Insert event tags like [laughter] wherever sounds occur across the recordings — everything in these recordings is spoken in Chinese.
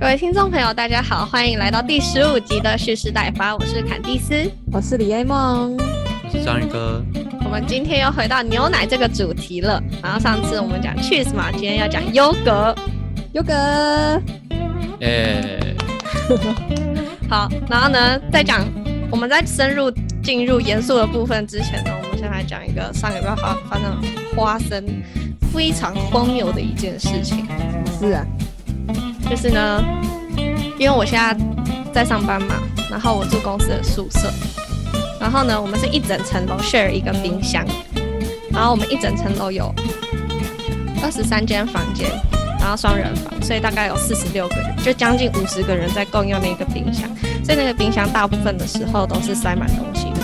各位听众朋友，大家好，欢迎来到第十五集的蓄势待发，我是坎蒂斯，我是李 A 梦，我是章鱼哥。我们今天又回到牛奶这个主题了。然后上次我们讲 cheese 嘛，今天要讲优格，优格。耶。[laughs] 好，然后呢，再讲我们在深入进入严肃的部分之前呢，我们先来讲一个上礼拜发发生花生非常荒谬的一件事情。是啊。就是呢，因为我现在在上班嘛，然后我住公司的宿舍，然后呢，我们是一整层楼 share 一个冰箱，然后我们一整层楼有二十三间房间，然后双人房，所以大概有四十六个人，就将近五十个人在共用那个冰箱，所以那个冰箱大部分的时候都是塞满东西的，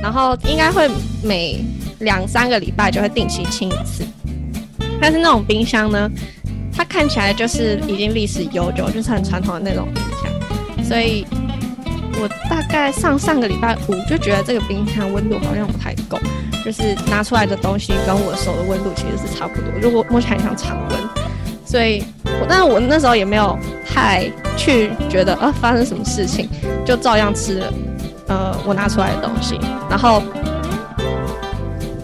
然后应该会每两三个礼拜就会定期清一次，但是那种冰箱呢？它看起来就是已经历史悠久，就是很传统的那种冰箱，所以我大概上上个礼拜五就觉得这个冰箱温度好像不太够，就是拿出来的东西跟我手的温度其实是差不多，如果摸起来像常温，所以我但是我那时候也没有太去觉得啊发生什么事情，就照样吃了呃我拿出来的东西，然后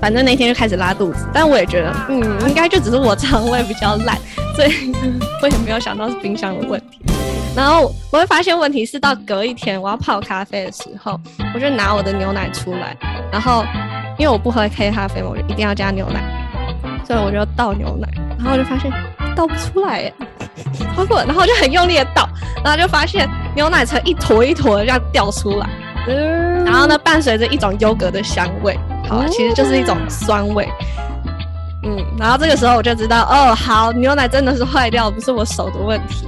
反正那天就开始拉肚子，但我也觉得嗯应该就只是我肠胃比较烂。所以 [laughs] 我也没有想到是冰箱的问题，然后我会发现问题是到隔一天我要泡咖啡的时候，我就拿我的牛奶出来，然后因为我不喝黑咖啡嘛，我就一定要加牛奶，所以我就倒牛奶，然后就发现倒不出来耶，超过，然后就很用力的倒，然后就发现牛奶成一坨一坨的这样掉出来，然后呢伴随着一种优格的香味，好，其实就是一种酸味。嗯，然后这个时候我就知道，哦，好，牛奶真的是坏掉，不是我手的问题，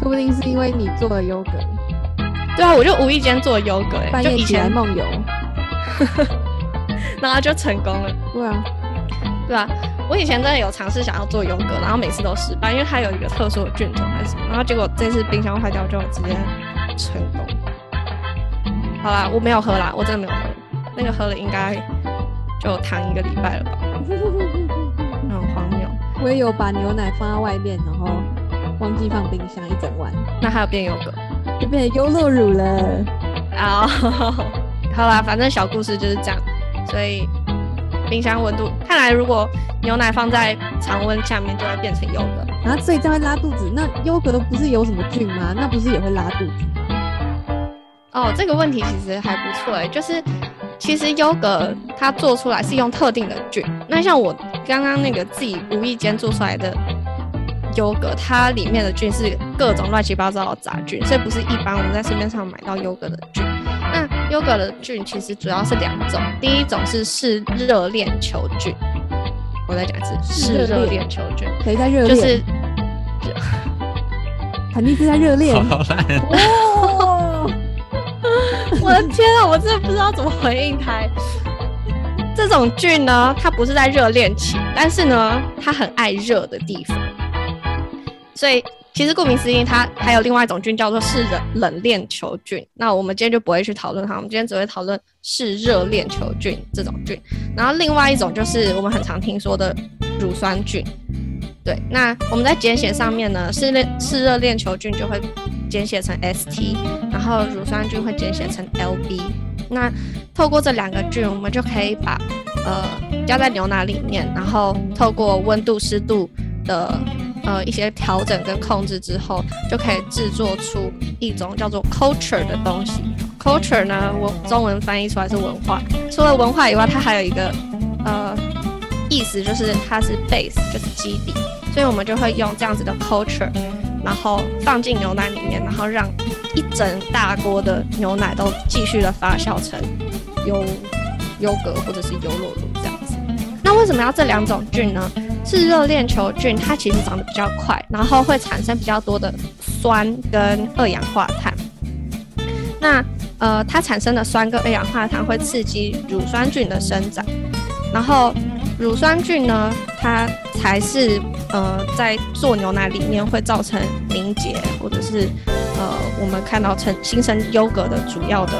说不定是因为你做了优格。对啊，我就无意间做优格，半夜起来梦游，[laughs] 然后就成功了。对啊，对啊，我以前真的有尝试想要做优格，然后每次都失败，因为它有一个特殊的菌种还是什么，然后结果这次冰箱坏掉就直接成功。好啦，我没有喝啦，我真的没有喝，那个喝了应该就躺一个礼拜了吧。[laughs] 很荒谬，我也有把牛奶放在外面，然后忘记放冰箱一整晚，那还有变优格，就变成优酪乳了。啊，[laughs] 好啦，反正小故事就是这样。所以冰箱温度，看来如果牛奶放在常温下面，就会变成优格。啊，所以这样会拉肚子？那优格不是有什么菌吗？那不是也会拉肚子吗？哦，这个问题其实还不错哎，就是。其实优格它做出来是用特定的菌，那像我刚刚那个自己无意间做出来的优格，它里面的菌是各种乱七八糟的杂菌，所以不是一般我们在市面上买到优格的菌。那优格的菌其实主要是两种，第一种是嗜热链球菌，我再讲一次，嗜热链球菌，谁在热恋？就是，[laughs] 肯定是在热恋。我的天啊，我真的不知道怎么回应他。这种菌呢，它不是在热恋期，但是呢，它很爱热的地方。所以其实顾名思义，它还有另外一种菌叫做是冷冷链球菌。那我们今天就不会去讨论它，我们今天只会讨论是热链球菌这种菌。然后另外一种就是我们很常听说的乳酸菌。对，那我们在简写上面呢，是链是热链球菌就会。简写成 ST，然后乳酸菌会简写成 LB。那透过这两个菌，我们就可以把呃加在牛奶里面，然后透过温度、湿度的呃一些调整跟控制之后，就可以制作出一种叫做 culture 的东西。culture 呢，我中文翻译出来是文化。除了文化以外，它还有一个呃意思，就是它是 base，就是基底。所以我们就会用这样子的 culture。然后放进牛奶里面，然后让一整大锅的牛奶都继续的发酵成优优格或者是优酪乳这样子。那为什么要这两种菌呢？是热链球菌，它其实长得比较快，然后会产生比较多的酸跟二氧化碳。那呃，它产生的酸跟二氧化碳会刺激乳酸菌的生长，然后乳酸菌呢，它才是。呃，在做牛奶里面会造成凝结，或者是呃，我们看到成形成优格的主要的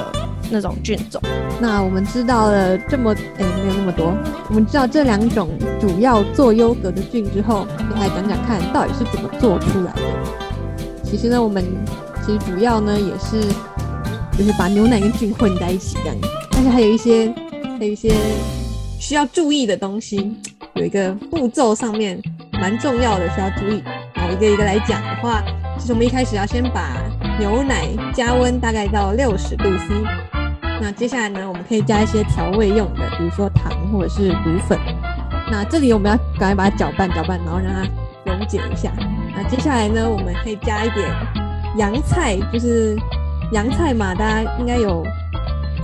那种菌种。那我们知道了这么，哎，没有那么多。我们知道这两种主要做优格的菌之后，你来讲讲看到底是怎么做出来的？其实呢，我们其实主要呢也是就是把牛奶跟菌混在一起这样，但是还有一些还有一些需要注意的东西，有一个步骤上面蛮重要的需要注意。好一个一个来讲的话，就是我们一开始要先把牛奶加温大概到六十度 C，那接下来呢，我们可以加一些调味用的，比如说糖或者是乳粉。那这里我们要赶快把它搅拌搅拌，然后让它溶解一下。那接下来呢，我们可以加一点洋菜，就是洋菜嘛，大家应该有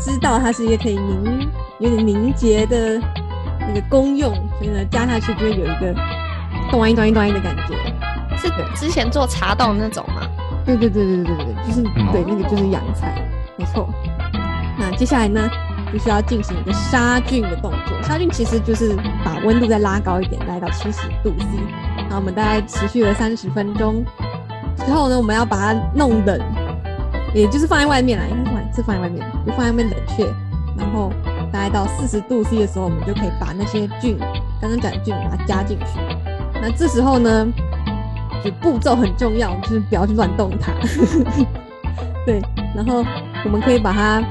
知道它是一个可以凝有点凝结的那个功用，所以呢加下去就会有一个咚一咚一咚一的感觉。是之前做茶道那种吗？对对对对对对对，就是对那个就是洋菜，没错。那接下来呢？就需要进行一个杀菌的动作。杀菌其实就是把温度再拉高一点，来到七十度 C。然后我们大概持续了三十分钟之后呢，我们要把它弄冷，也就是放在外面啦，应该是是放在外面，就放在外面冷却。然后大概到四十度 C 的时候，我们就可以把那些菌，刚刚讲的菌把它加进去。那这时候呢，就步骤很重要，就是不要去乱动它。[laughs] 对，然后我们可以把它。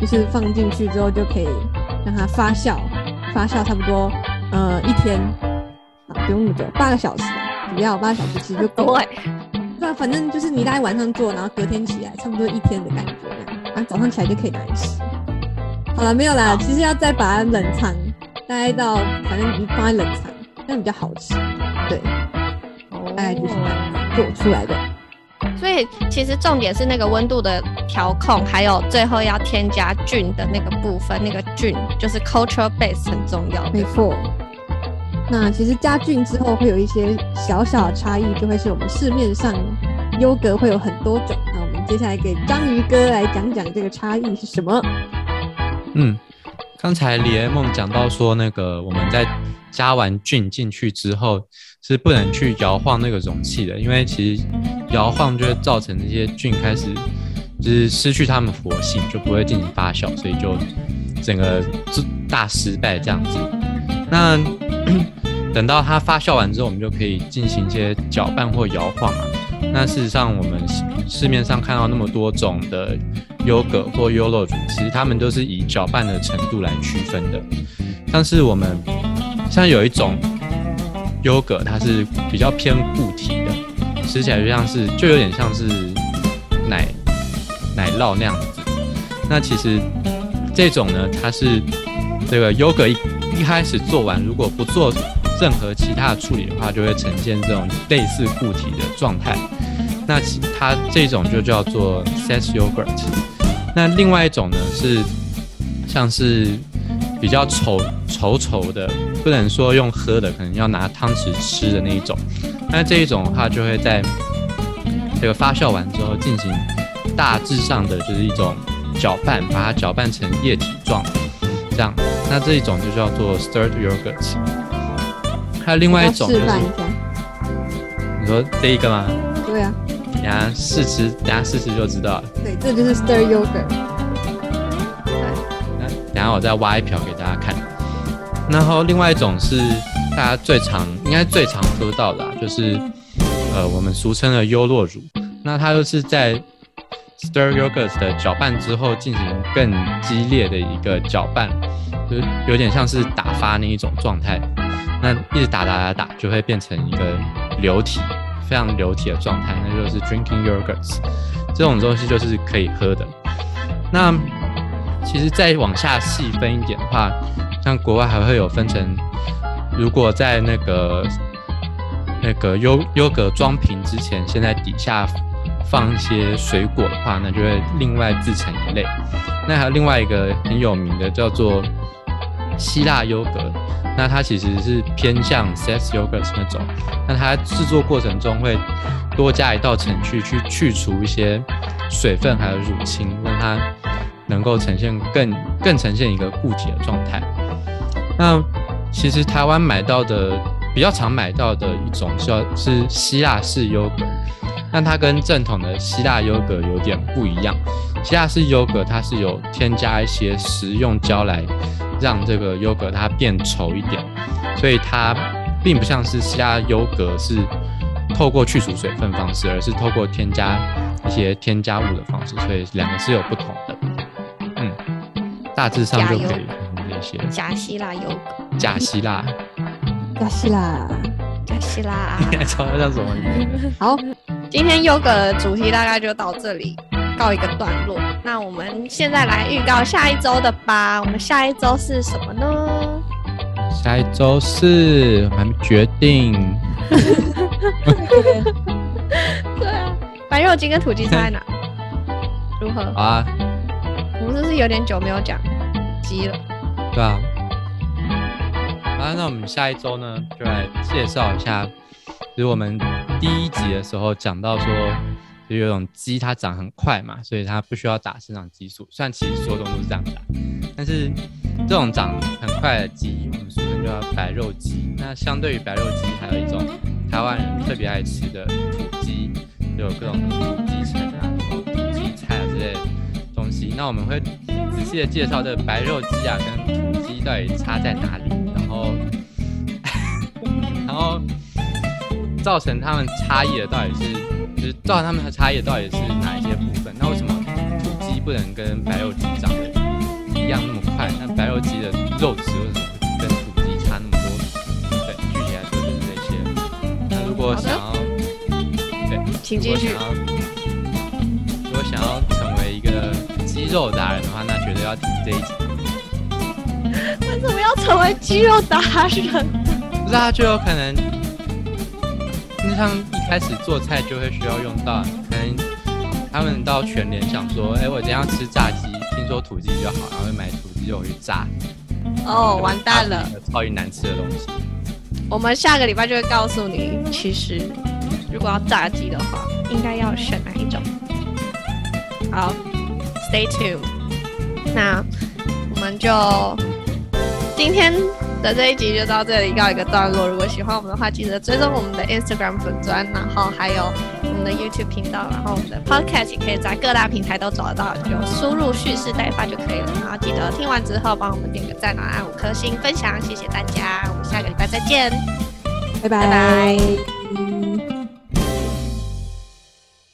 就是放进去之后就可以让它发酵，发酵差不多呃一天啊不用那么久，八个小时，只要八个小时其实就够了。对，对反正就是你大概晚上做，然后隔天起来差不多一天的感觉，然后早上起来就可以拿来吃。好了，没有啦，其实要再把它冷藏，大概到反正你放在冷藏，这样比较好吃。对，大概就是这样做出来的。所以其实重点是那个温度的调控，还有最后要添加菌的那个部分，那个菌就是 culture base 很重要。没错。那其实加菌之后会有一些小小的差异，就会是我们市面上优格会有很多种。那我们接下来给章鱼哥来讲讲这个差异是什么。嗯，刚才李艾梦讲到说，那个我们在加完菌进去之后。是不能去摇晃那个容器的，因为其实摇晃就会造成那些菌开始就是失去它们活性，就不会进行发酵，所以就整个就大失败这样子。那等到它发酵完之后，我们就可以进行一些搅拌或摇晃啊。那事实上，我们市面上看到那么多种的优格或优酪乳，其实它们都是以搅拌的程度来区分的。像是我们像有一种。优格它是比较偏固体的，吃起来就像是就有点像是奶奶酪那样子。那其实这种呢，它是这个优格一一开始做完，如果不做任何其他的处理的话，就会呈现这种类似固体的状态。那其它这种就叫做 set yogurt。那另外一种呢是像是。比较稠稠稠的，不能说用喝的，可能要拿汤匙吃的那一种。那这一种的话就会在这个发酵完之后进行大致上的就是一种搅拌，把它搅拌成液体状，这样。那这一种就叫做 stirred yogurt。还有另外一种就是，你说这一个吗？对啊。等下试吃，等下试吃就知道了。对，这就是 stirred yogurt。等下我再挖一瓢给大家看。然后另外一种是大家最常应该最常喝到的，啊就是呃我们俗称的优酪乳。那它就是在 stir yogurt 的搅拌之后进行更激烈的一个搅拌，就有点像是打发那一种状态。那一直打打打打，就会变成一个流体，非常流体的状态，那就是 drinking yogurts，。这种东西就是可以喝的。那其实再往下细分一点的话，像国外还会有分成，如果在那个那个优优格装瓶之前，先在底下放一些水果的话，那就会另外自成一类。那还有另外一个很有名的叫做希腊优格，那它其实是偏向 set yogurt 那种，那它制作过程中会多加一道程序去去除一些水分还有乳清，让它。能够呈现更更呈现一个固体的状态。那其实台湾买到的比较常买到的一种叫是希腊式 yogurt，，那它跟正统的希腊优格有点不一样。希腊式优格它是有添加一些食用胶来让这个优格它变稠一点，所以它并不像是希腊优格是透过去除水分方式，而是透过添加一些添加物的方式，所以两个是有不同的。嗯，大致上就可以这些。假希腊优格，假希腊，假希腊，假希腊，[laughs] 你还知道叫什么？好，今天优格的主题大概就到这里，告一个段落。那我们现在来预告下一周的吧。我们下一周是什么呢？下一周是还没决定。[laughs] 对啊，白肉鸡跟土鸡差在哪？如何？好啊，我们是不是有点久没有讲鸡了？对啊。啊，那我们下一周呢，就来介绍一下，就是我们第一集的时候讲到说，就有种鸡它长很快嘛，所以它不需要打生长激素。虽然其实所有东西都是这样打，但是这种长很快的鸡，我们俗称叫白肉鸡。那相对于白肉鸡，还有一种台湾人特别爱吃的土鸡，就有各种土鸡城啊、土鸡菜啊之类的东西。那我们会仔细的介绍这白肉鸡啊跟土鸡到底差在哪里，然后 [laughs] 然后造成它们差异的到底是，就是造成它们的差异到底是哪一些部分？那为什么土鸡不能跟白肉鸡长得一样那么快？那白肉鸡的肉质为什么跟土鸡差那么多？对，具体来说就是这些。那如果想要，对，请继续如果。想要成为一个肌肉达人的话，那绝对要听这一集。为什么要成为肌肉达人？不是啊，就有可能，就像一开始做菜就会需要用到，可能他们到全联想说，哎、我今天要吃炸鸡，听说土鸡比较好，然后会买土鸡肉去炸。哦，完蛋了！，超级难吃的东西。我们下个礼拜就会告诉你，其实如果要炸鸡的话，应该要选哪一种。好，Stay tuned。那我们就今天的这一集就到这里告一个段落。如果喜欢我们的话，记得追踪我们的 Instagram 粉砖，然后还有我们的 YouTube 频道，然后我们的 Podcast 也可以在各大平台都找得到，就输入蓄势待发就可以了。然后记得听完之后帮我们点个赞，然后按五颗星分享，谢谢大家。我们下个礼拜再见。拜拜拜